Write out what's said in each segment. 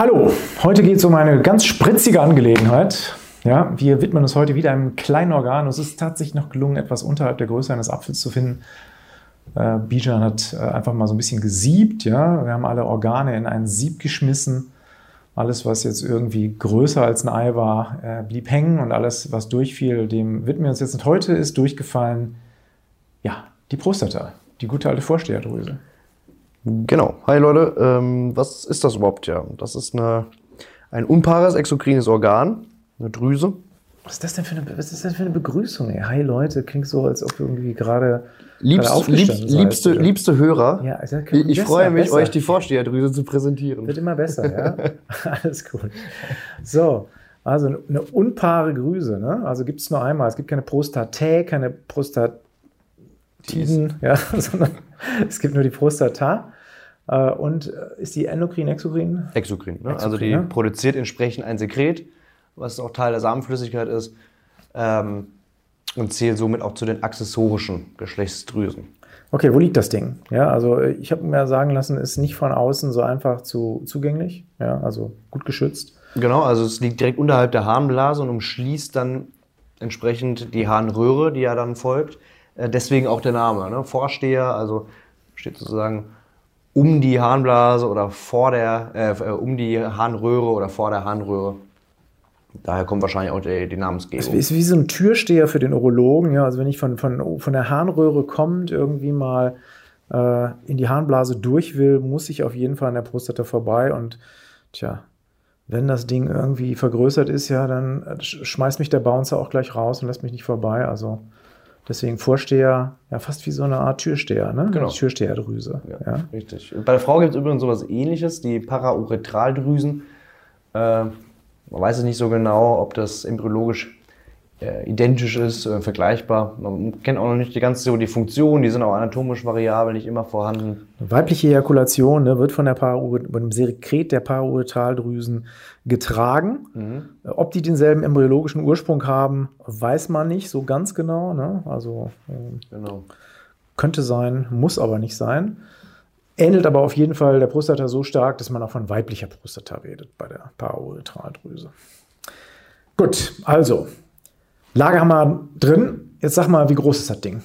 Hallo, heute geht es um eine ganz spritzige Angelegenheit. Ja, wir widmen uns heute wieder einem kleinen Organ. Es ist tatsächlich noch gelungen, etwas unterhalb der Größe eines Apfels zu finden. Äh, Bijan hat äh, einfach mal so ein bisschen gesiebt. Ja? Wir haben alle Organe in ein Sieb geschmissen. Alles, was jetzt irgendwie größer als ein Ei war, äh, blieb hängen und alles, was durchfiel, dem widmen wir uns jetzt. Und heute ist durchgefallen, ja, die Prostata, die gute alte Vorsteherdrüse. Genau. Hi Leute, ähm, was ist das überhaupt? Ja, das ist eine, ein unpaares exokrines Organ, eine Drüse. Was ist das denn für eine, was ist das für eine Begrüßung? Ey? Hi Leute, klingt so, als ob irgendwie gerade Liebst, gerade aufgestanden lieb, liebste, liebste Hörer, Ja, also, ich, ich besser, freue mich, besser. euch die Vorsteherdrüse zu präsentieren. Wird immer besser, ja? Alles gut. So, also eine unpaare Grüße, ne? Also gibt es nur einmal. Es gibt keine Prostatä, keine Prostatiden, ja, sondern es gibt nur die Prostata. Äh, Und äh, ist die endokrin, exokrin? Exokrin. Ne? Exokrin, also die ja. produziert entsprechend ein Sekret, was auch Teil der Samenflüssigkeit ist, ähm, und zählt somit auch zu den accessorischen Geschlechtsdrüsen. Okay, wo liegt das Ding? Ja, also äh, ich habe mir sagen lassen, ist nicht von außen so einfach zu, zugänglich. Ja, also gut geschützt. Genau, also es liegt direkt unterhalb der Harnblase und umschließt dann entsprechend die Harnröhre, die ja dann folgt. Äh, Deswegen auch der Name, ne? Vorsteher, also steht sozusagen um die Harnblase oder vor der, äh, äh, um die Harnröhre oder vor der Harnröhre. Daher kommt wahrscheinlich auch die, die Es Namensgebung. ist wie so ein Türsteher für den Urologen. Ja, also wenn ich von, von, von der Harnröhre kommend irgendwie mal äh, in die Harnblase durch will, muss ich auf jeden Fall an der Prostata vorbei. Und tja, wenn das Ding irgendwie vergrößert ist, ja, dann äh, sch- schmeißt mich der Bouncer auch gleich raus und lässt mich nicht vorbei. Also deswegen Vorsteher, ja, fast wie so eine Art Türsteher, ne? Genau. Türsteherdrüse. Ja. Ja, richtig. Bei der Frau gibt es übrigens sowas ähnliches, die Parauretraldrüsen. Äh, man weiß es nicht so genau, ob das embryologisch identisch ist, äh, vergleichbar. Man kennt auch noch nicht die ganze so die Funktion, die sind auch anatomisch variabel, nicht immer vorhanden. Weibliche Ejakulation ne, wird von der von dem Sekret der Parauretraldrüsen getragen. Äh, Ob die denselben embryologischen Ursprung haben, weiß man nicht so ganz genau. Ne? Also ähm, Genau. könnte sein, muss aber nicht sein. Ähnelt aber auf jeden Fall der Prostata so stark, dass man auch von weiblicher Prostata redet bei der Parauretraldrüse. Gut, also Lager haben wir drin. Jetzt sag mal, wie groß ist das Ding?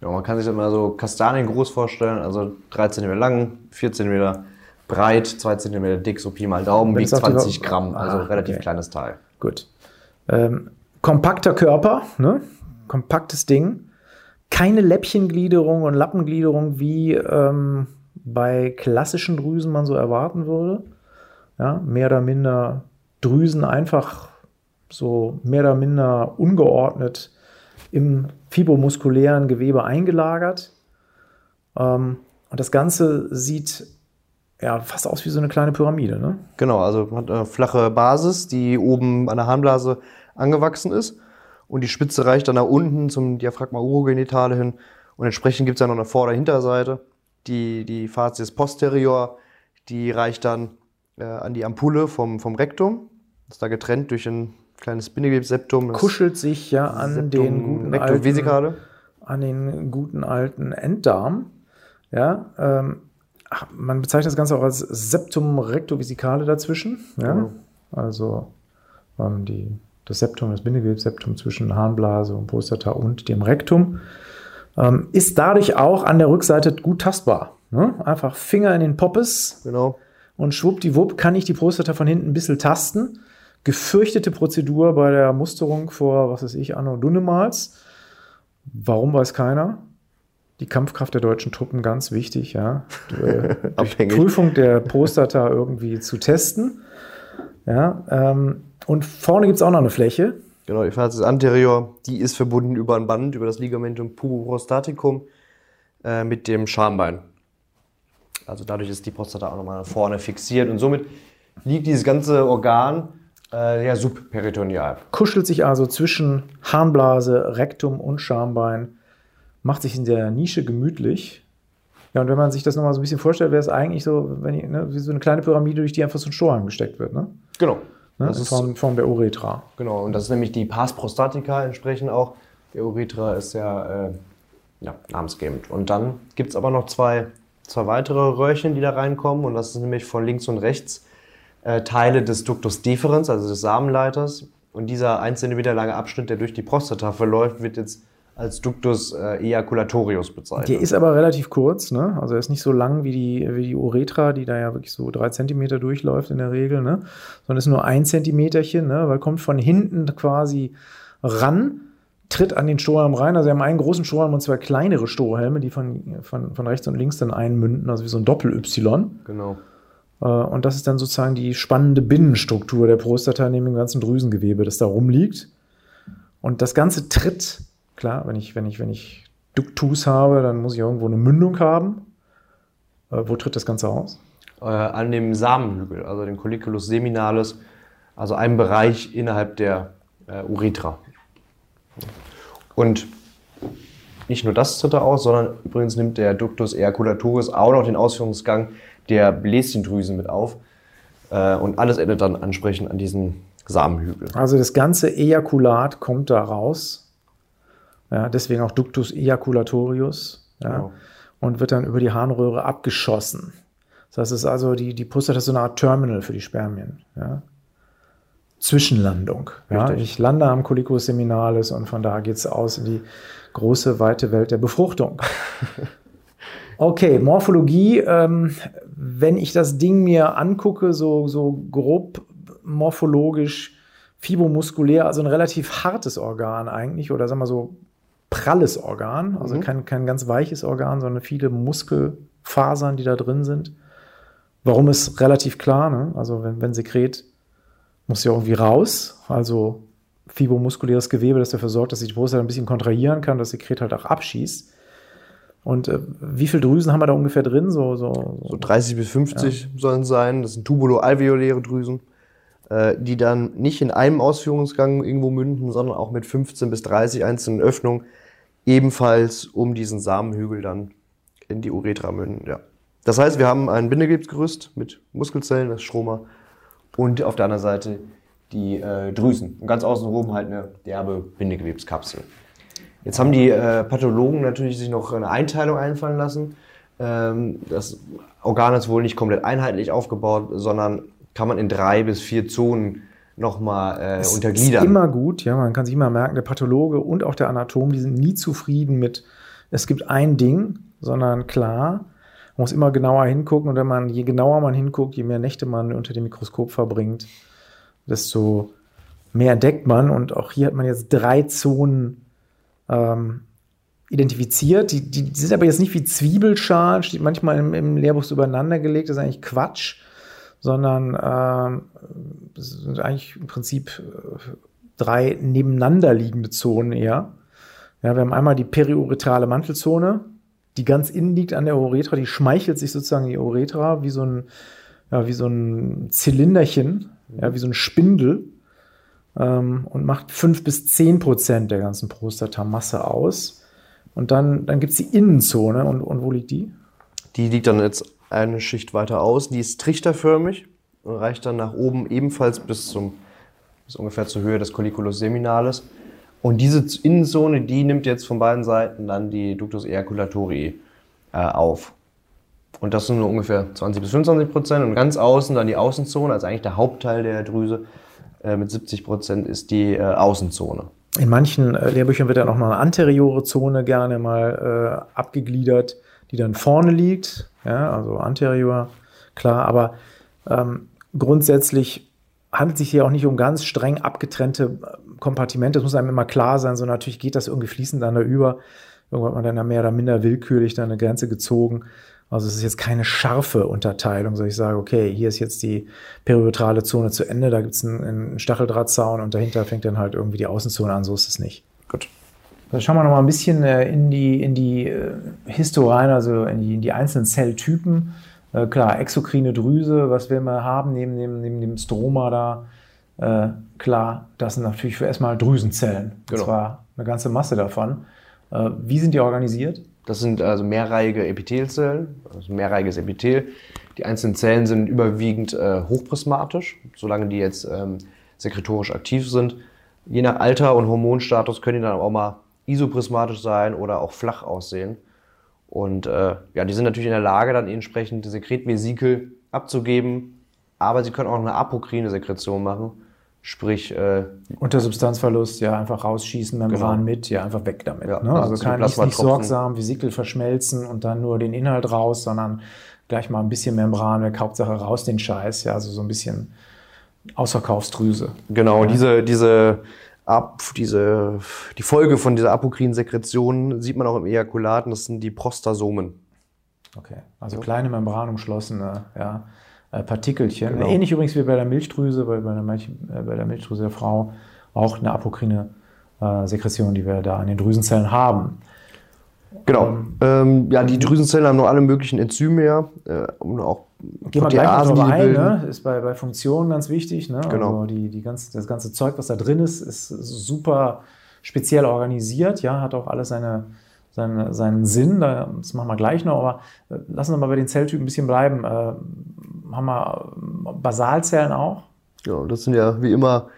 Ja, man kann sich das mal so Kastanien groß vorstellen, also 3 cm lang, 4 cm breit, 2 cm dick, so Pi mal Daumen, wiegt auf die- 20 Gramm, also Ah, relativ okay. kleines Teil. Gut. Ähm, kompakter Körper, ne? kompaktes Ding. Keine Läppchengliederung und Lappengliederung, wie ähm, bei klassischen Drüsen man so erwarten würde. Ja, mehr oder minder Drüsen einfach so mehr oder minder ungeordnet im fibromuskulären Gewebe eingelagert. Ähm, und das Ganze sieht ja fast aus wie so eine kleine Pyramide. Ne? Genau, also hat eine flache Basis, die oben an der Harnblase angewachsen ist. Und die Spitze reicht dann nach unten zum Diaphragma urogenitale hin. Und entsprechend gibt es dann noch eine Vorder- und Hinterseite. Die, die Facies posterior, die reicht dann äh, an die Ampulle vom, vom Rektum. Ist da getrennt durch ein kleines Bindegewebsseptum. kuschelt sich ja an Septum den guten alten, an den guten alten Enddarm. Ja, ähm, ach, man bezeichnet das Ganze auch als Septum rectovesicale dazwischen. Ja, Genau. also ähm, die, das Septum, das Bindegewebsseptum zwischen Harnblase und Prostata und dem Rektum ähm, ist dadurch auch an der Rückseite gut tastbar. Ne? Einfach Finger in den Poppes, Genau. und schwuppdiwupp kann ich die Prostata von hinten ein bisschen tasten. Gefürchtete Prozedur bei der Musterung vor, was weiß ich, Anno Dunnemals. Warum weiß keiner? Die Kampfkraft der deutschen Truppen ganz wichtig, ja. Äh, Durch. Prüfung der Prostata irgendwie zu testen. Ja, ähm, und vorne gibt es auch noch eine Fläche. Genau, die Facies anterior, die ist verbunden über ein Band, über das Ligamentum puboprostaticum äh, mit dem Schambein. Also dadurch ist die Prostata auch nochmal vorne fixiert und somit liegt dieses ganze Organ äh, ja subperitoneal. kuschelt sich also zwischen Harnblase, Rektum und Schambein, macht sich in der Nische gemütlich. Ja, und wenn man sich das nochmal so ein bisschen vorstellt, wäre es eigentlich so, wenn ich, ne, wie so eine kleine Pyramide, durch die einfach so ein Strohhalm gesteckt wird, ne? Genau. ne? Das in ist, Form, Form der Uretra. genau, und das ist nämlich die Pars prostatica entsprechend auch. Der Urethra ist ja, äh, ja namensgebend. Und dann gibt es aber noch zwei, zwei weitere Röhrchen, die da reinkommen. Und das ist nämlich von links und rechts äh, Teile des Ductus deferens, also des Samenleiters. Und dieser 1 cm lange Abschnitt, der durch die Prostata verläuft, wird jetzt als Ductus äh, ejaculatorius bezeichnet. Der ist aber relativ kurz, ne? Also er ist nicht so lang wie die, wie die Uretra, die da ja wirklich so drei Zentimeter durchläuft in der Regel, ne? Sondern ist nur ein Zentimeterchen, ne? Weil kommt von hinten quasi ran, tritt an den Strohhalm rein. Also wir haben einen großen Strohhalm und zwei kleinere Strohhalme, die von, von, von rechts und links dann einmünden, also wie so ein Doppel-Y. Genau. Äh, Und das ist dann sozusagen die spannende Binnenstruktur der Prostata neben dem ganzen Drüsengewebe, das da rumliegt. Und das Ganze tritt, klar, wenn ich, wenn ich, wenn ich Duktus habe, dann muss ich irgendwo eine Mündung haben. Äh, Wo tritt das Ganze aus? Äh, an dem Samenhügel, also dem Colliculus seminalis, also einem Bereich innerhalb der Uretra. Und nicht nur das tritt er aus, sondern übrigens nimmt der Ductus ejaculatoris auch noch den Ausführungsgang der Bläschendrüsen mit auf. Äh, und alles endet dann ansprechend an diesen Samenhügel. Also das ganze Ejakulat kommt da raus. Ja, deswegen auch Ductus ejaculatorius. Ja, Genau. Und wird dann über die Harnröhre abgeschossen. Das ist also die, die Prostata ist so eine Art Terminal für die Spermien. Ja. Zwischenlandung. Ja. Ich lande am Collicus seminalis und von da geht es aus in die große, weite Welt der Befruchtung. Okay, Morphologie. Ähm, wenn ich das Ding mir angucke, so, so grob morphologisch, fibromuskulär, also ein relativ hartes Organ eigentlich, oder sagen wir so pralles Organ, also Mhm. kein, kein ganz weiches Organ, sondern viele Muskelfasern, die da drin sind. Warum ist relativ klar, ne? Also wenn, wenn Sekret muss ja irgendwie raus, also fibromuskuläres Gewebe, das dafür sorgt, dass sich die Brust ein bisschen kontrahieren kann, das Sekret halt auch abschießt. Und äh, wie viele Drüsen haben wir da ungefähr drin? So, so, So 30 bis 50 sollen es sein. Das sind tubulo-alveoläre Drüsen, äh, die dann nicht in einem Ausführungsgang irgendwo münden, sondern auch mit 15 bis 30 einzelnen Öffnungen ebenfalls um diesen Samenhügel dann in die Uretra münden. Ja. Das heißt, wir haben ein Bindegewebsgerüst mit Muskelzellen, das Stroma, und auf der anderen Seite die äh, Drüsen. Und ganz außenrum halt eine derbe Bindegewebskapsel. Jetzt haben die äh, Pathologen natürlich sich noch eine Einteilung einfallen lassen. Ähm, das Organ ist wohl nicht komplett einheitlich aufgebaut, sondern kann man in drei bis vier Zonen nochmal äh, untergliedern. Ist immer gut, ja, man kann sich immer merken, der Pathologe und auch der Anatom, die sind nie zufrieden mit, es gibt ein Ding, sondern klar, man muss immer genauer hingucken und wenn man, je genauer man hinguckt, je mehr Nächte man unter dem Mikroskop verbringt, desto mehr entdeckt man und auch hier hat man jetzt drei Zonen ähm, identifiziert. Die, die, die sind aber jetzt nicht wie Zwiebelschalen, steht manchmal im, im Lehrbuch so übereinander gelegt, das ist eigentlich Quatsch, sondern ähm, sind eigentlich im Prinzip äh, drei nebeneinander liegende Zonen eher. Ja, wir haben einmal die periuretrale Mantelzone, die ganz innen liegt an der Uretra, die schmeichelt sich sozusagen die Uretra wie so ein, ja, wie so ein Zylinderchen, ja, wie so ein Spindel ähm, und macht fünf bis zehn Prozent der ganzen Prostatamasse aus. Und dann, dann gibt es die Innenzone. Und, und wo liegt die? Die liegt dann jetzt eine Schicht weiter aus. Die ist trichterförmig und reicht dann nach oben ebenfalls bis, zum, bis ungefähr zur Höhe des Colliculus seminalis. Und diese Innenzone, die nimmt jetzt von beiden Seiten dann die Ductus ejaculatorii äh, auf. Und das sind nur ungefähr 20 bis 25 Prozent. Und ganz außen dann die Außenzone, also eigentlich der Hauptteil der Drüse mit 70 Prozent ist die äh, Außenzone. In manchen äh, Lehrbüchern wird dann auch noch eine anteriore Zone gerne mal äh, abgegliedert, die dann vorne liegt. Ja, also anterior, klar. Aber ähm, grundsätzlich handelt es sich hier auch nicht um ganz streng abgetrennte äh, Kompartimente. Das muss einem immer klar sein, sondern natürlich geht das irgendwie fließend dann da über. Irgendwann hat man dann mehr oder minder willkürlich da eine Grenze gezogen. Also es ist jetzt keine scharfe Unterteilung, so ich sage, okay, hier ist jetzt die periotrale Zone zu Ende, da gibt es einen, einen Stacheldrahtzaun und dahinter fängt dann halt irgendwie die Außenzone an, so ist es nicht. Gut. Dann schauen wir noch mal ein bisschen äh, in die, in die äh, Histo rein, also in die, in die einzelnen Zelltypen. Äh, klar, exokrine Drüse, was wir mal haben neben dem, neben dem Stroma da. Äh, klar, das sind natürlich für erstmal Drüsenzellen. Und Genau. zwar eine ganze Masse davon. Äh, wie sind die organisiert? Das sind also mehrreihige Epithelzellen, also mehrreihiges Epithel. Die einzelnen Zellen sind überwiegend äh, hochprismatisch, solange die jetzt ähm, sekretorisch aktiv sind. Je nach Alter und Hormonstatus können die dann auch mal isoprismatisch sein oder auch flach aussehen. Und äh, ja, die sind natürlich in der Lage, dann entsprechend Sekretvesikel abzugeben, aber sie können auch eine apokrine Sekretion machen. Sprich, äh, Unter Substanzverlust ja einfach rausschießen, Membran Genau. mit, ja einfach weg damit. Ja, ne? also Also kein nicht, nicht sorgsam, Vesikel verschmelzen und dann nur den Inhalt raus, sondern gleich mal ein bisschen Membran weg, Hauptsache raus den Scheiß, ja, also so ein bisschen Ausverkaufsdrüse. genau, diese, diese, Ab, diese, die Folge von dieser apokrinen Sekretion sieht man auch im Ejakulat, und das sind die Prostasomen. Okay, also kleine membranumschlossene ja, Partikelchen. Genau. Ähnlich übrigens wie bei der Milchdrüse, bei, bei, der, Milch, äh, bei der Milchdrüse der Frau auch eine apokrine äh, Sekretion, die wir da an den Drüsenzellen haben. Genau. Ähm, ja, die Drüsenzellen haben nur alle möglichen Enzyme ja, äh, und auch Gehen wir gleich noch ein, ne? ist bei, bei Funktionen ganz wichtig. Ne? Genau. Also die, die ganze, das ganze Zeug, was da drin ist, ist super speziell organisiert, ja, hat auch alles seine, seine, seinen Sinn, da- das machen wir gleich noch, aber äh, lassen wir mal bei den Zelltypen ein bisschen bleiben. Haben wir äh, Basalzellen auch? Ja, das sind ja wie immer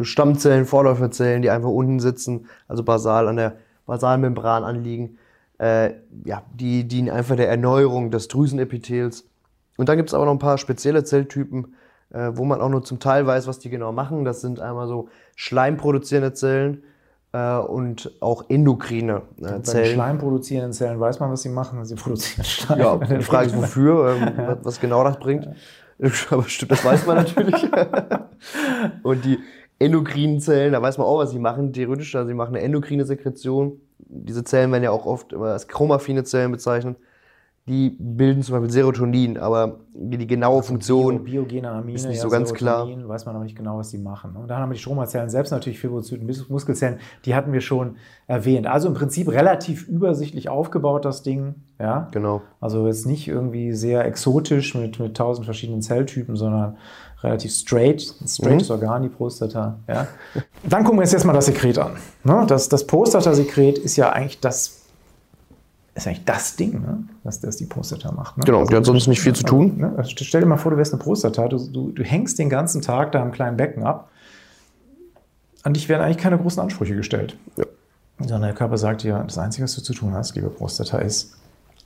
Stammzellen, Vorläuferzellen, die einfach unten sitzen, also basal an der Basalmembran anliegen. Äh, ja, die dienen einfach der Erneuerung des Drüsenepithels. Und dann gibt es aber noch ein paar spezielle Zelltypen, äh, wo man auch nur zum Teil weiß, was die genau machen. Das sind einmal so schleimproduzierende Zellen und auch endokrine äh, Bei den Zellen. schleimproduzierenden Zellen weiß man, was sie machen. Sie produzieren Schleim. Ja, die Frage ist, wofür, ähm, was, genau das bringt. Aber stimmt, das weiß man natürlich. Und die endokrinen Zellen, da weiß man auch, was sie machen, theoretisch. Also sie machen eine endokrine Sekretion. Diese Zellen werden ja auch oft als chromaffine Zellen bezeichnet. Die bilden zum Beispiel Serotonin, aber die, genaue Funktion. Bio, biogene Amine, ist nicht ja, so ganz klar. Serotonin, weiß man aber nicht genau, was die machen. Und dann haben wir die Stromazellen selbst natürlich, Fibrozyten, Mus- Muskelzellen, die hatten wir schon erwähnt. Also im Prinzip relativ übersichtlich aufgebaut, das Ding. Ja? Genau. Also jetzt nicht irgendwie sehr exotisch mit, mit tausend verschiedenen Zelltypen, sondern relativ straight. Ein straightes Organ, die Prostata. Ja. Dann gucken wir uns jetzt mal das Sekret an. Ne? Das, das Prostatasekret ist ja eigentlich das, ist eigentlich das Ding, ne? was das die Prostata macht. Ne? Genau, die hat sonst nicht viel zu tun. Ne? Also stell dir mal vor, du wärst eine Prostata, du, du, du hängst den ganzen Tag da am kleinen Becken ab. An dich werden eigentlich keine großen Ansprüche gestellt. Ja. Sondern der Körper sagt dir, das Einzige, was du zu tun hast, liebe Prostata, ist,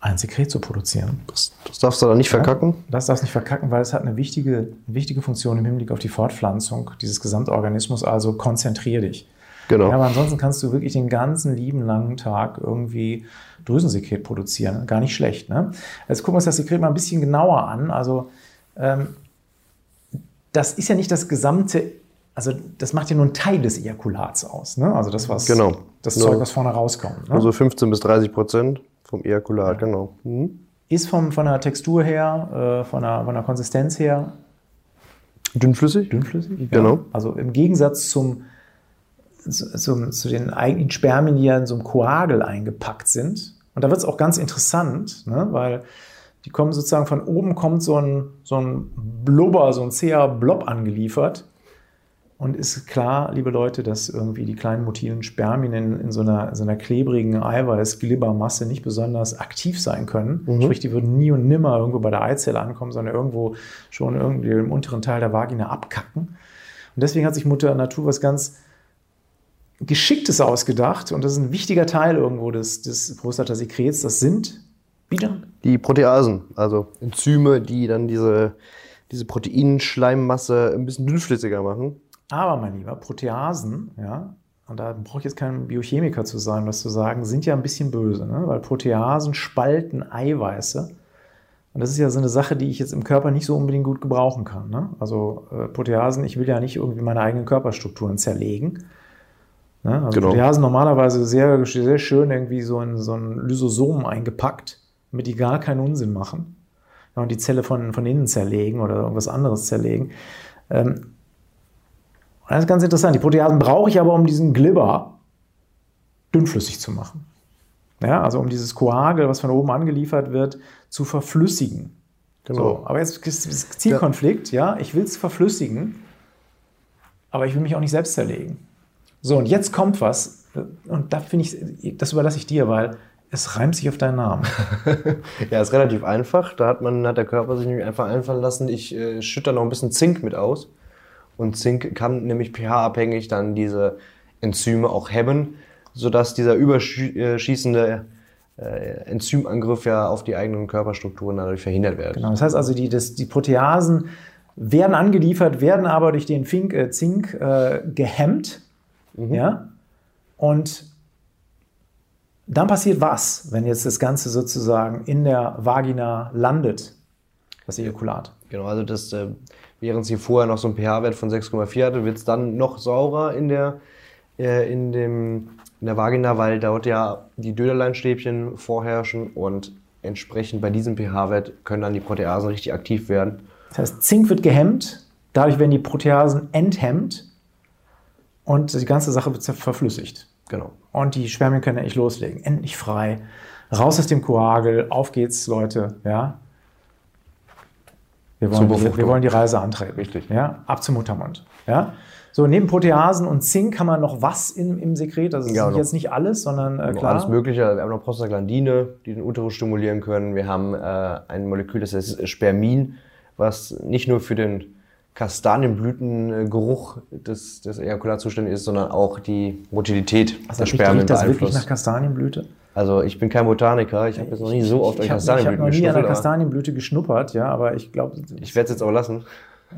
ein Sekret zu produzieren. Das, das darfst du da nicht verkacken. Das darfst du nicht verkacken, weil es hat eine wichtige, eine wichtige Funktion im Hinblick auf die Fortpflanzung dieses Gesamtorganismus. Also konzentrier dich. Genau. Ja, aber ansonsten kannst du wirklich den ganzen lieben langen Tag irgendwie Drüsensekret produzieren. Gar nicht schlecht. Ne? Jetzt gucken wir uns das Sekret mal ein bisschen genauer an. Also ähm, das ist ja nicht das gesamte, also das macht ja nur einen Teil des Ejakulats aus. Ne? Also das, was Genau. das Zeug, was vorne rauskommt. Ne? Also 15 bis 30 Prozent vom Ejakulat, genau. Mhm. ist vom, von der Textur her, äh, von, der, von der Konsistenz her Dünnflüssig? dünnflüssig. Genau. Also im Gegensatz zum, zu, zu den eigentlichen Spermien, die ja in so einem Koagel eingepackt sind. Und da wird es auch ganz interessant, ne? weil die kommen sozusagen von oben kommt so ein, so ein Blubber, so ein zäher Blob angeliefert. Und ist klar, liebe Leute, dass irgendwie die kleinen motilen Spermien in, in so, einer, so einer klebrigen Eiweiß-Glibbermasse nicht besonders aktiv sein können. Sprich, die würden nie und nimmer irgendwo bei der Eizelle ankommen, sondern irgendwo schon irgendwie im unteren Teil der Vagina abkacken. Und deswegen hat sich Mutter Natur was ganz Geschicktes ausgedacht. Und das ist ein wichtiger Teil irgendwo des, des Prostatasekrets. Das sind wieder Die Proteasen, also Enzyme, die dann diese, diese Proteinschleimmasse ein bisschen dünnflüssiger machen. Aber, mein Lieber, Proteasen, ja, und da brauche ich jetzt kein Biochemiker zu sein, was zu sagen, sind ja ein bisschen böse, ne? weil Proteasen spalten Eiweiße. Und das ist ja so eine Sache, die ich jetzt im Körper nicht so unbedingt gut gebrauchen kann. Ne? Also äh, Proteasen, ich will ja nicht irgendwie meine eigenen Körperstrukturen zerlegen. Ne? Also Genau. Proteasen normalerweise sehr, sehr schön irgendwie so in so ein Lysosom eingepackt, damit die gar keinen Unsinn machen. Ja, und die Zelle von, von innen zerlegen oder irgendwas anderes zerlegen. Ähm, das ist ganz interessant. Die Proteasen brauche ich aber, um diesen Glibber dünnflüssig zu machen. Ja, also um dieses Koagel, was von oben angeliefert wird, zu verflüssigen. Genau. So, aber jetzt ist Zielkonflikt, ja, ich will es verflüssigen, aber ich will mich auch nicht selbst zerlegen. So, und jetzt kommt was, und da finde ich, das überlasse ich dir, weil es reimt sich auf deinen Namen. Ja, ist relativ einfach. Da hat, man, hat der Körper sich nämlich einfach einfallen lassen, ich äh, schütte noch ein bisschen Zink mit aus. Und Zink kann nämlich pH-abhängig dann diese Enzyme auch hemmen, sodass dieser überschießende äh, Enzymangriff ja auf die eigenen Körperstrukturen dadurch verhindert wird. Genau, das heißt also, die, das, die Proteasen werden angeliefert, werden aber durch den Fink, äh, Zink äh, gehemmt. Ja? Und dann passiert was, wenn jetzt das Ganze sozusagen in der Vagina landet, das Ejakulat. Genau, also das, äh, während sie vorher noch so einen pH-Wert von 6,4 hatte, wird es dann noch saurer in der, äh, in, dem, in der Vagina, weil dort ja die Döderleinstäbchen vorherrschen und entsprechend bei diesem pH-Wert können dann die Proteasen richtig aktiv werden. Das heißt, Zink wird gehemmt, dadurch werden die Proteasen enthemmt und die ganze Sache wird verflüssigt. Genau. Und die Spermien können endlich loslegen. Endlich frei. Raus aus dem Koagel. Auf geht's, Leute. Ja. Wir wollen, die, wir wollen die Reise antreten. Richtig. Ja. Ab zum Muttermund. Ja. So, neben Proteasen und Zink haben wir noch was im, im Sekret. Also, das Ja, ist noch- jetzt nicht alles, sondern äh, klar. Alles Mögliche. Wir haben noch Prostaglandine, die den Uterus stimulieren können. Wir haben äh, ein Molekül, das heißt Spermin, was nicht nur für den Kastanienblütengeruch des, des Ejakulats zuständig ist, sondern auch die Motilität Also, der Spermien das wirklich nach Kastanienblüte? Also ich bin kein Botaniker, ich habe jetzt noch nie so oft an ich habe Kastanienblüten hab noch nie an der geschnuppert, Kastanienblüte geschnuppert, ja, aber ich glaube, Ich werde es jetzt auch lassen.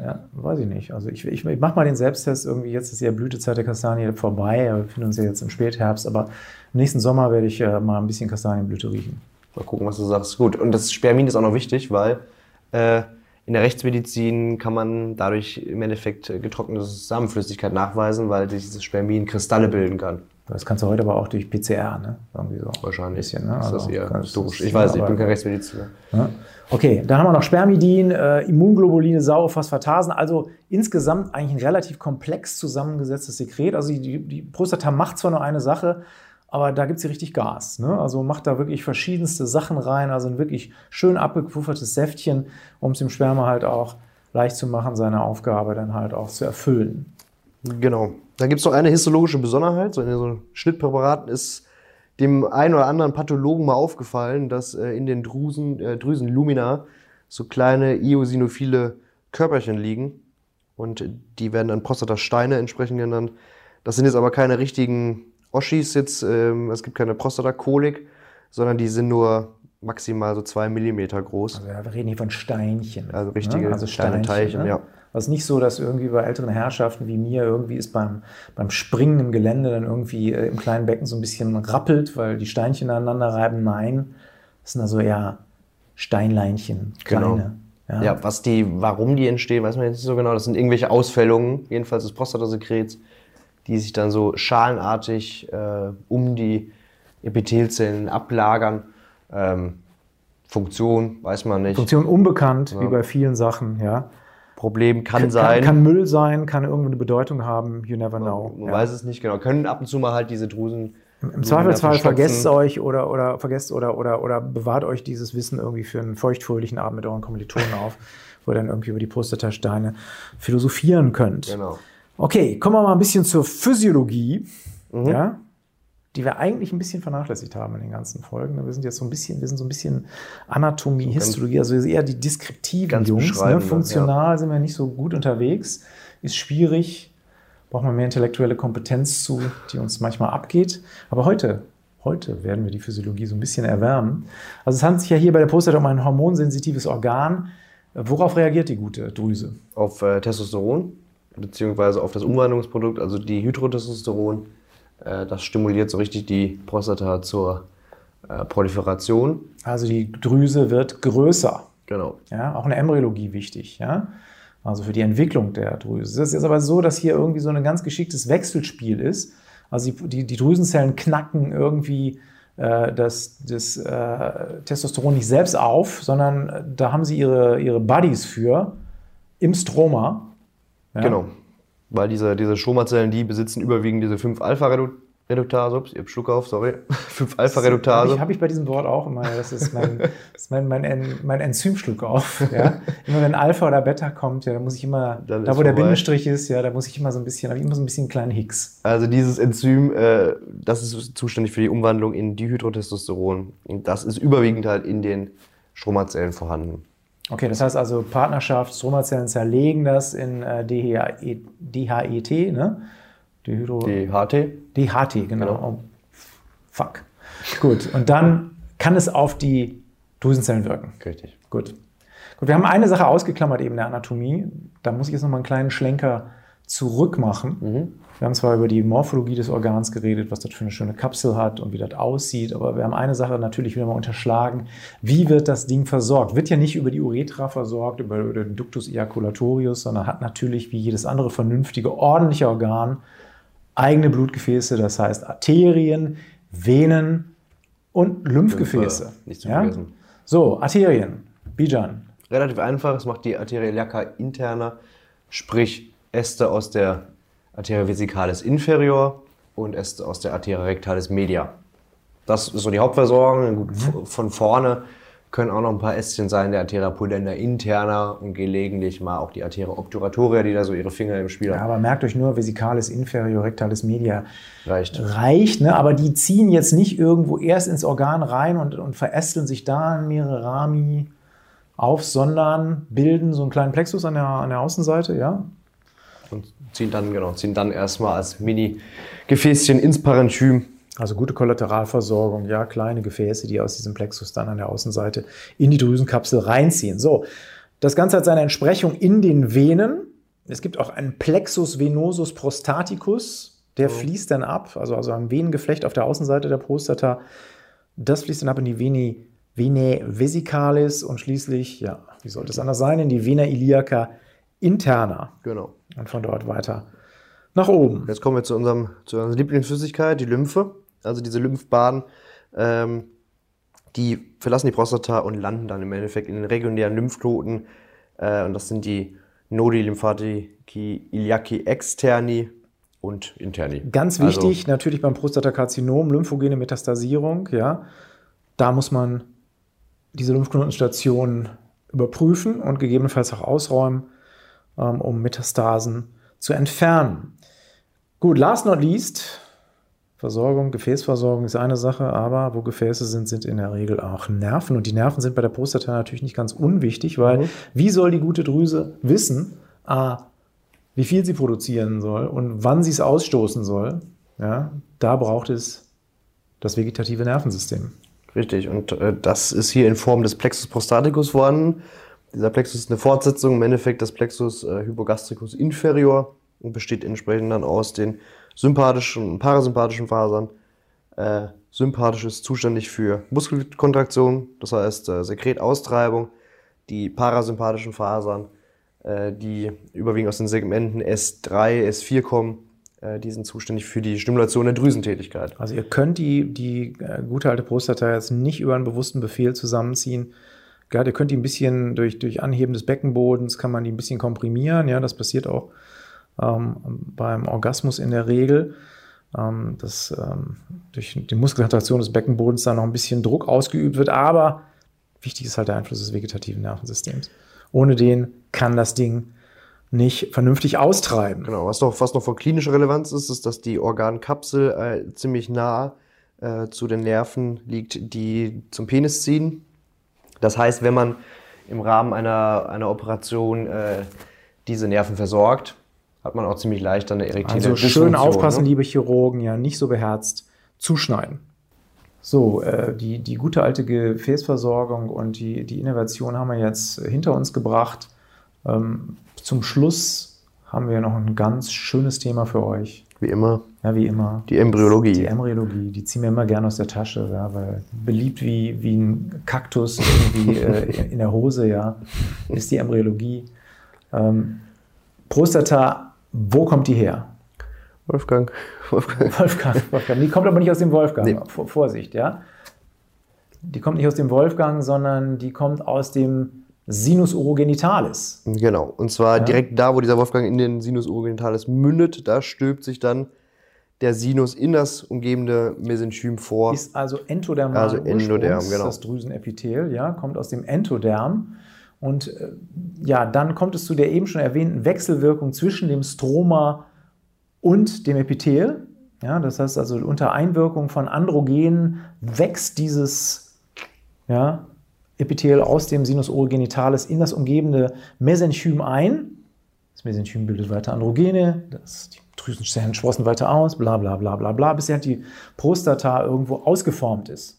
ja, weiß ich nicht. Also ich, ich, ich mache mal den Selbsttest irgendwie. Jetzt ist ja Blütezeit der Kastanie vorbei. Wir befinden uns ja jetzt im Spätherbst, aber im nächsten Sommer werde ich äh, mal ein bisschen Kastanienblüte riechen. Mal gucken, was du sagst. Gut, und das Spermin ist auch noch wichtig, weil äh, in der Rechtsmedizin kann man dadurch im Endeffekt äh, getrocknete Samenflüssigkeit nachweisen, weil sich dieses Spermin Kristalle bilden kann. Das kannst du heute aber auch durch PCR, ne? Irgendwie so. Wahrscheinlich. Ein bisschen, ne? ist das Also, eher historisch. Ich weiß ich bin kein Rechtsmediziner. Ja. Okay, dann haben wir noch Spermidin, äh, Immunglobuline, Saurophosphatasen. Also insgesamt eigentlich ein relativ komplex zusammengesetztes Sekret. Also die, die, die Prostata macht zwar nur eine Sache, aber da gibt sie richtig Gas. Ne? Also macht da wirklich verschiedenste Sachen rein. Also ein wirklich schön abgepuffertes Säftchen, um es dem Sperma halt auch leicht zu machen, seine Aufgabe dann halt auch zu erfüllen. Genau. Da gibt es noch eine histologische Besonderheit. So in so Schnittpräparaten ist dem einen oder anderen Pathologen mal aufgefallen, dass äh, in den Drüsen, äh, Drüsenlumina so kleine eosinophile Körperchen liegen. Und die werden dann Prostatasteine entsprechend genannt. Das sind jetzt aber keine richtigen Oschis jetzt. Ähm, es gibt keine Prostatakolik, sondern die sind nur maximal so zwei Millimeter groß. Also wir reden hier von Steinchen. Also richtige also kleine Teilchen, ja. Also nicht so, dass irgendwie bei älteren Herrschaften wie mir irgendwie es beim, beim Springen im Gelände dann irgendwie äh, im kleinen Becken so ein bisschen rappelt, weil die Steinchen aneinander reiben. Nein, das sind also eher Steinleinchen, kleine. Genau. Ja. Ja, was die, warum die entstehen, weiß man jetzt nicht so genau. Das sind irgendwelche Ausfällungen, jedenfalls des Prostatasekrets, die sich dann so schalenartig äh, um die Epithelzellen ablagern. Ähm, Funktion, weiß man nicht. Funktion unbekannt, wie bei vielen Sachen. Ja. Problem kann, Kann, sein. kann Müll sein, kann irgendeine Bedeutung haben, you never know. man Ja. weiß es nicht genau. Können ab und zu mal halt diese Drusen. Im Zweifelsfall verstopfen. vergesst es euch oder, oder vergesst oder, oder, oder bewahrt euch dieses Wissen irgendwie für einen feuchtfröhlichen Abend mit euren Kommilitonen auf, wo ihr dann irgendwie über die Prostatasteine philosophieren könnt. Genau. Okay, kommen wir mal ein bisschen zur Physiologie, Mhm. ja, die wir eigentlich ein bisschen vernachlässigt haben in den ganzen Folgen. Wir sind jetzt so ein bisschen, wir sind so ein bisschen Anatomie, Histologie, also eher die deskriptiven Jungs. Ne? Funktional sind wir nicht so gut unterwegs, ist schwierig, braucht man mehr intellektuelle Kompetenz zu, die uns manchmal abgeht. Aber heute, heute werden wir die Physiologie so ein bisschen erwärmen. Also es handelt sich ja hier bei der Prostata um ein hormonsensitives Organ. Worauf reagiert die gute Drüse? Auf äh, Testosteron, beziehungsweise auf das Umwandlungsprodukt, also die Hydrotestosteron. Äh, das stimuliert so richtig die Prostata zur äh, Proliferation. Also die Drüse wird größer. Genau. Ja, auch in der Embryologie wichtig, ja. Also für die Entwicklung der Drüse. Es ist aber so, dass hier irgendwie so ein ganz geschicktes Wechselspiel ist. Also die, die, die Drüsenzellen knacken irgendwie äh, das, das äh, Testosteron nicht selbst auf, sondern äh, da haben sie ihre, ihre Buddies für im Stroma. Ja? Genau. Weil diese, diese Stromazellen, die besitzen überwiegend diese 5-Alpha-Reduktase. Ups, ich hab Schluck auf, sorry. Habe 5-Alpha-Reduktase. ich, hab ich bei diesem Wort auch immer. Das ist mein, das ist mein, mein, En- mein Enzymschluck auf. Ja? Immer wenn Alpha oder Beta kommt, ja, da muss ich immer, Dann da wo der vorbei. Bindestrich ist, ja, da muss ich immer so ein bisschen, habe ich immer so ein bisschen einen kleinen Hicks. Also dieses Enzym, äh, das ist zuständig für die Umwandlung in Dihydrotestosteron. Und das ist überwiegend halt in den Stromazellen vorhanden. Okay, das heißt also Partnerschaft, Stromazellen zerlegen das in äh, DHE, DHET, ne? Dihydro Die HT, DHT, genau. Genau. Oh, fuck. Gut, und dann kann es auf die Drüsenzellen wirken. richtig. Gut. Gut, wir haben eine Sache ausgeklammert eben der Anatomie. Da muss ich jetzt noch mal einen kleinen Schlenker zurück machen. Mhm. Wir haben zwar über die Morphologie des Organs geredet, was das für eine schöne Kapsel hat und wie das aussieht, aber wir haben eine Sache natürlich wieder mal unterschlagen. Wie wird das Ding versorgt? Wird ja nicht über die Uretra versorgt, über, den Ductus eaculatorius, sondern hat natürlich wie jedes andere vernünftige, ordentliche Organ eigene Blutgefäße, das heißt Arterien, Venen und Lymphgefäße. Lymphe, nicht zu ja? vergessen. So, Arterien. Bijan. Relativ einfach, es macht die Arteria iliaca interna, sprich Äste aus der Arteria vesicalis inferior und Äste aus der Arteria rectalis media. Das ist so die Hauptversorgung. V- von vorne können auch noch ein paar Ästchen sein, der Arteria pudenda interna und gelegentlich mal auch die Arteria obturatoria, die da so ihre Finger im Spiel Ja, haben. aber merkt euch nur, Vesicalis inferior, rectalis media Reicht. reicht, ne? aber die ziehen jetzt nicht irgendwo erst ins Organ rein und, und verästeln sich da in mehrere Rami auf, sondern bilden so einen kleinen Plexus an der, an der Außenseite, ja. Und ziehen dann, genau, ziehen dann erstmal als Mini-Gefäßchen ins Parenchym. Also gute Kollateralversorgung, ja, kleine Gefäße, die aus diesem Plexus dann an der Außenseite in die Drüsenkapsel reinziehen. So, das Ganze hat seine Entsprechung in den Venen. Es gibt auch einen Plexus venosus prostaticus, der fließt dann ab, also, also ein Venengeflecht auf der Außenseite der Prostata. Das fließt dann ab in die Vene, Vene vesicalis und schließlich, ja, wie sollte es anders sein, in die Vena iliaca interna Genau. Und von dort weiter nach oben. Jetzt kommen wir zu, unserem, zu unserer Lieblingsflüssigkeit, die Lymphe. Also diese Lymphbahnen, ähm, die verlassen die Prostata und landen dann im Endeffekt in den regionären Lymphknoten. Äh, und das sind die Nodi lymphatici iliaci externi und interni. Ganz Also, wichtig, natürlich beim Prostatakarzinom, lymphogene Metastasierung, ja, da muss man diese Lymphknotenstation überprüfen und gegebenenfalls auch ausräumen, um Metastasen zu entfernen. Gut, last not least, Versorgung, Gefäßversorgung ist eine Sache, aber wo Gefäße sind, sind in der Regel auch Nerven. Und die Nerven sind bei der Prostata natürlich nicht ganz unwichtig, weil wie soll die gute Drüse wissen, a, wie viel sie produzieren soll und wann sie es ausstoßen soll? Ja, da braucht es das vegetative Nervensystem. Richtig, und äh, das ist hier in Form des Plexus prostaticus vorhanden. Dieser Plexus ist eine Fortsetzung im Endeffekt des Plexus äh, hypogastricus inferior und besteht entsprechend dann aus den sympathischen und parasympathischen Fasern. Äh, sympathisch ist zuständig für Muskelkontraktion, das heißt äh, Sekretaustreibung. Die parasympathischen Fasern, äh, die überwiegend aus den Segmenten S3, S4 kommen, äh, die sind zuständig für die Stimulation der Drüsentätigkeit. Also ihr könnt die, die äh, gute alte Prostata jetzt nicht über einen bewussten Befehl zusammenziehen. Ja, ihr könnt die ein bisschen durch, durch Anheben des Beckenbodens, kann man die ein bisschen komprimieren. Ja, das passiert auch ähm, beim Orgasmus in der Regel. Ähm, dass ähm, durch die Muskelkontraktion des Beckenbodens da noch ein bisschen Druck ausgeübt wird. Aber wichtig ist halt der Einfluss des vegetativen Nervensystems. Ohne den kann das Ding nicht vernünftig austreiben. Genau, was noch, was noch von klinischer Relevanz ist, ist, dass die Organkapsel äh, ziemlich nah äh, zu den Nerven liegt, die zum Penis ziehen. Das heißt, wenn man im Rahmen einer, einer Operation äh, diese Nerven versorgt, hat man auch ziemlich leicht eine erektile Also schön Dysfunktion, aufpassen, ne? liebe Chirurgen, ja, nicht so beherzt zuschneiden. So, äh, die, die gute alte Gefäßversorgung und die, die Innovation haben wir jetzt hinter uns gebracht. Ähm, zum Schluss haben wir noch ein ganz schönes Thema für euch. Wie immer, Ja, wie immer. die Embryologie. Die Embryologie, die ziehen wir immer gerne aus der Tasche, ja, weil beliebt wie, wie ein Kaktus irgendwie äh, in der Hose, ja, ist die Embryologie. Ähm, Prostata, wo kommt die her? Wolfgang, Wolfgang. Wolfgang, Wolfgang. Die kommt aber nicht aus dem Wolfgang. Nee. Vor- Vorsicht, ja. Die kommt nicht aus dem Wolfgang, sondern die kommt aus dem Sinus urogenitalis. Genau, und zwar Ja. direkt da, wo dieser Wolfgang in den Sinus urogenitalis mündet, da stülpt sich dann der Sinus in das umgebende Mesenchym vor. Ist also entodermal Also Endoderm, genau. Das Drüsenepithel, ja, kommt aus dem Entoderm. Und äh, ja, dann kommt es zu der eben schon erwähnten Wechselwirkung zwischen dem Stroma und dem Epithel. Ja, das heißt also, unter Einwirkung von Androgenen wächst dieses ja, Epithel aus dem Sinus urogenitalis in das umgebende Mesenchym ein. Das Mesenchym bildet weiter Androgene, das, die Drüsenzellen sprossen weiter aus, bla bla bla bla bla, bis die Prostata irgendwo ausgeformt ist.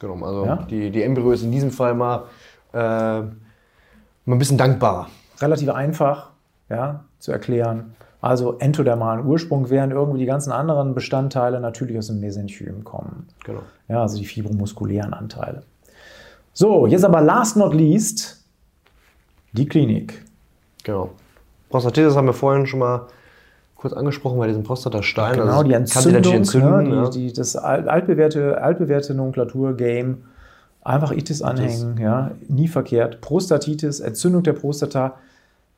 Genau, also Ja? die, die Embryo ist in diesem Fall mal äh, Mal ein bisschen dankbarer. relativ einfach ja, zu erklären. Also entodermalen Ursprung, während irgendwie die ganzen anderen Bestandteile natürlich aus dem Mesenchym kommen. Genau. Ja, also die fibromuskulären Anteile. So, jetzt aber last not least die Klinik. Genau. Prostatitis haben wir vorhin schon mal kurz angesprochen bei diesem Prostatastein. Genau, Also die Entzündung, natürlich entzünden. ne, die, die, das alt- altbewährte, altbewährte Nomenklatur-Game. Einfach Itis anhängen, ja, nie verkehrt. Prostatitis, Entzündung der Prostata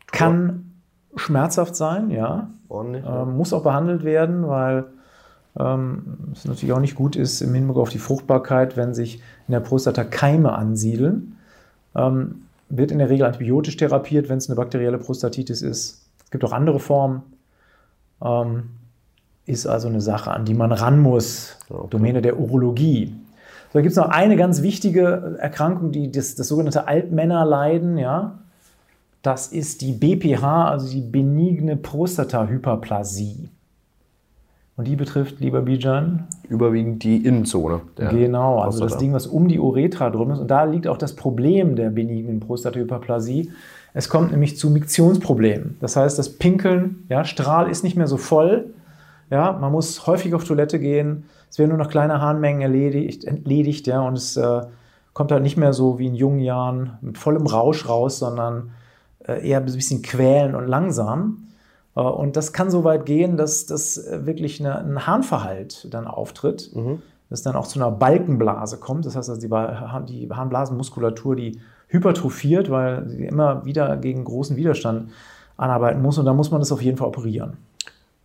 kann schmerzhaft sein, ja, Ordentlich. ähm, muss auch behandelt werden, weil ähm, es natürlich auch nicht gut ist im Hinblick auf die Fruchtbarkeit, wenn sich in der Prostata Keime ansiedeln. Ähm, wird in der Regel antibiotisch therapiert, wenn es eine bakterielle Prostatitis ist. Es gibt auch andere Formen. Ähm, ist also eine Sache, an die man ran muss. Okay. Domäne der Urologie. So, da gibt es noch eine ganz wichtige Erkrankung, die das, das sogenannte Altmännerleiden, ja. Das ist die BPH, also die benigne Prostatahyperplasie. Und die betrifft, lieber Bijan, Überwiegend die Innenzone. genau, also das Prostata. Ding, was um die Uretra drum ist. Und da liegt auch das Problem der benignen Prostatahyperplasie. Es kommt nämlich zu Miktionsproblemen. Das heißt, das Pinkeln, ja, Strahl ist nicht mehr so voll. Ja, man muss häufig auf Toilette gehen. Es werden nur noch kleine Harnmengen erledigt, entledigt, ja, und es äh, kommt halt nicht mehr so wie in jungen Jahren mit vollem Rausch raus, sondern äh, eher ein bisschen quälen und langsam. Äh, Und das kann so weit gehen, dass das äh, wirklich eine, ein Harnverhalt dann auftritt, das dann auch zu einer Balkenblase kommt. Das heißt, also die, die Harnblasenmuskulatur, die hypertrophiert, weil sie immer wieder gegen großen Widerstand anarbeiten muss. Und da muss man das auf jeden Fall operieren.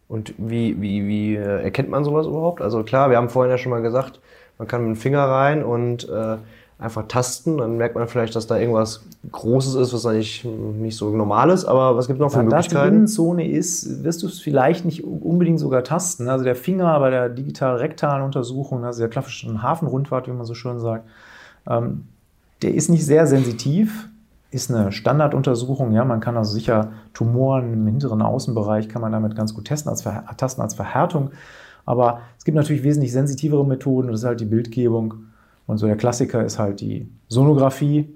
Und wie, wie, wie äh, erkennt man sowas überhaupt? Also klar, wir haben vorhin ja schon mal gesagt, man kann mit dem Finger rein und äh, einfach tasten. Dann merkt man vielleicht, dass da irgendwas Großes ist, was eigentlich nicht so normal ist. Aber was gibt es noch für Wenn das die Möglichkeiten? Innenzone ist, wirst du es vielleicht nicht unbedingt sogar tasten. Also der Finger bei der digital-rektalen Untersuchung, also der klassischen Hafenrundfahrt, wie man so schön sagt, ähm, der ist nicht sehr sensitiv, ist eine Standarduntersuchung. Ja, man kann also sicher Tumoren im hinteren Außenbereich kann man damit ganz gut testen als tasten als Verhärtung. Aber es gibt natürlich wesentlich sensitivere Methoden. und Das ist halt die Bildgebung. Und so der Klassiker ist halt die Sonographie,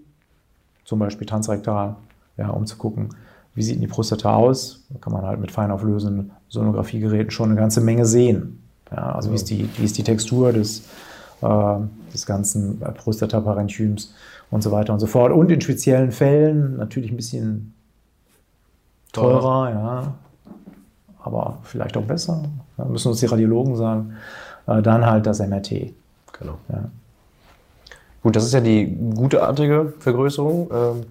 zum Beispiel transrektal, ja, um zu gucken, wie sieht die Prostata aus. Da kann man halt mit fein auflösenden Sonographiegeräten schon eine ganze Menge sehen. Ja, also wie, ist die, wie ist die Textur des, äh, des ganzen Prostataparenchyms und so weiter und so fort. Und in speziellen Fällen natürlich ein bisschen teurer, ja, aber vielleicht auch besser. Da müssen uns die Radiologen sagen. Äh, dann halt das MRT. Genau. Ja. Gut, das ist ja die gutartige Vergrößerung. Ähm,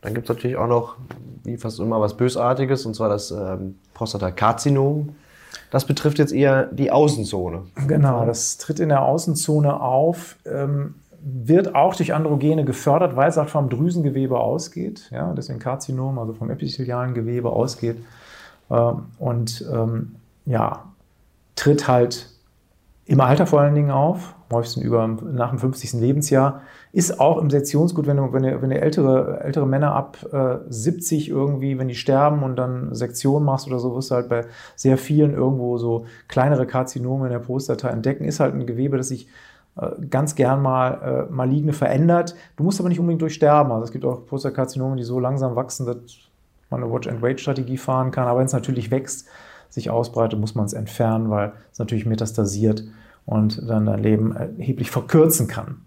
dann gibt es natürlich auch noch, wie fast immer, was Bösartiges, und zwar das ähm, Prostatakarzinom. Das betrifft jetzt eher die Außenzone. Genau, das tritt in der Außenzone auf, ähm, wird auch durch Androgene gefördert, weil es halt vom Drüsengewebe ausgeht, ja, deswegen Karzinom, also vom epithelialen Gewebe ausgeht. Ähm, und ähm, ja, tritt halt im Alter vor allen Dingen auf, häufigsten über, nach dem 50. Lebensjahr. Ist auch im Sektionsgut, wenn du, wenn wenn du ältere, ältere Männer ab äh, 70 irgendwie, wenn die sterben und dann Sektion machst oder so, wirst du halt bei sehr vielen irgendwo so kleinere Karzinome in der Prostata entdecken. Ist halt ein Gewebe, das sich äh, ganz gern mal äh, maligne verändert. Du musst aber nicht unbedingt durchsterben. Also es gibt auch Prostakarzinome, die so langsam wachsen, dass man eine Watch-and-Wait-Strategie fahren kann. Aber wenn es natürlich wächst, sich ausbreitet, muss man es entfernen, weil es natürlich metastasiert und dann dein Leben erheblich verkürzen kann.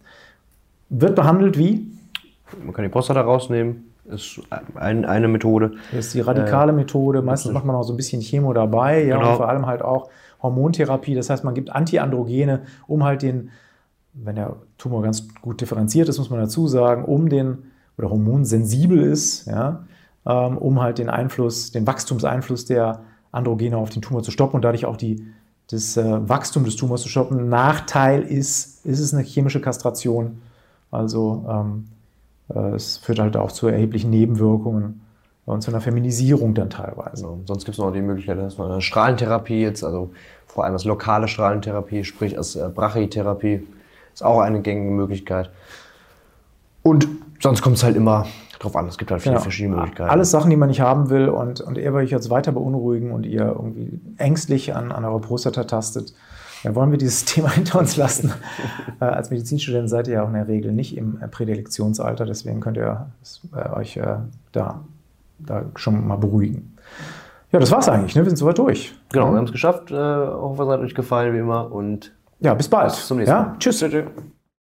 Wird behandelt wie? Man kann die Prostata rausnehmen, ist ein, eine Methode. Das ist die radikale Methode. Meistens macht man auch so ein bisschen Chemo dabei, ja, Genau. und vor allem halt auch Hormontherapie. Das heißt, man gibt Antiandrogene, um halt den, wenn der Tumor ganz gut differenziert ist, muss man dazu sagen, um den oder hormonsensibel ist, ja, ähm, um halt den Einfluss, den Wachstumseinfluss der Androgene auf den Tumor zu stoppen und dadurch auch die, das äh, Wachstum des Tumors zu stoppen. Nachteil ist, ist es eine chemische Kastration. Also ähm, äh, es führt halt auch zu erheblichen Nebenwirkungen und zu einer Feminisierung dann teilweise. Also, sonst gibt es noch die Möglichkeit, dass man eine Strahlentherapie jetzt, also vor allem als lokale Strahlentherapie, sprich als äh, Brachytherapie, ist auch eine gängige Möglichkeit. Und sonst kommt es halt immer drauf an. Es gibt halt viele Genau. verschiedene Möglichkeiten. Alles Sachen, die man nicht haben will und, und eher will ich jetzt weiter beunruhigen und ihr irgendwie ängstlich an, an eurer Prostata tastet, Ja, wollen wir dieses Thema hinter uns lassen. äh, als Medizinstudent seid ihr ja auch in der Regel nicht im äh, Prädilektionsalter, deswegen könnt ihr äh, euch äh, da, da schon mal beruhigen. Ja, das war's eigentlich. Ne? Wir sind soweit durch. Genau, wir haben es geschafft. Äh, hoffe, es hat euch gefallen, wie immer. Und Ja, bis bald. bis zum nächsten ja? Mal. Tschüss. Tschüss. tschüss.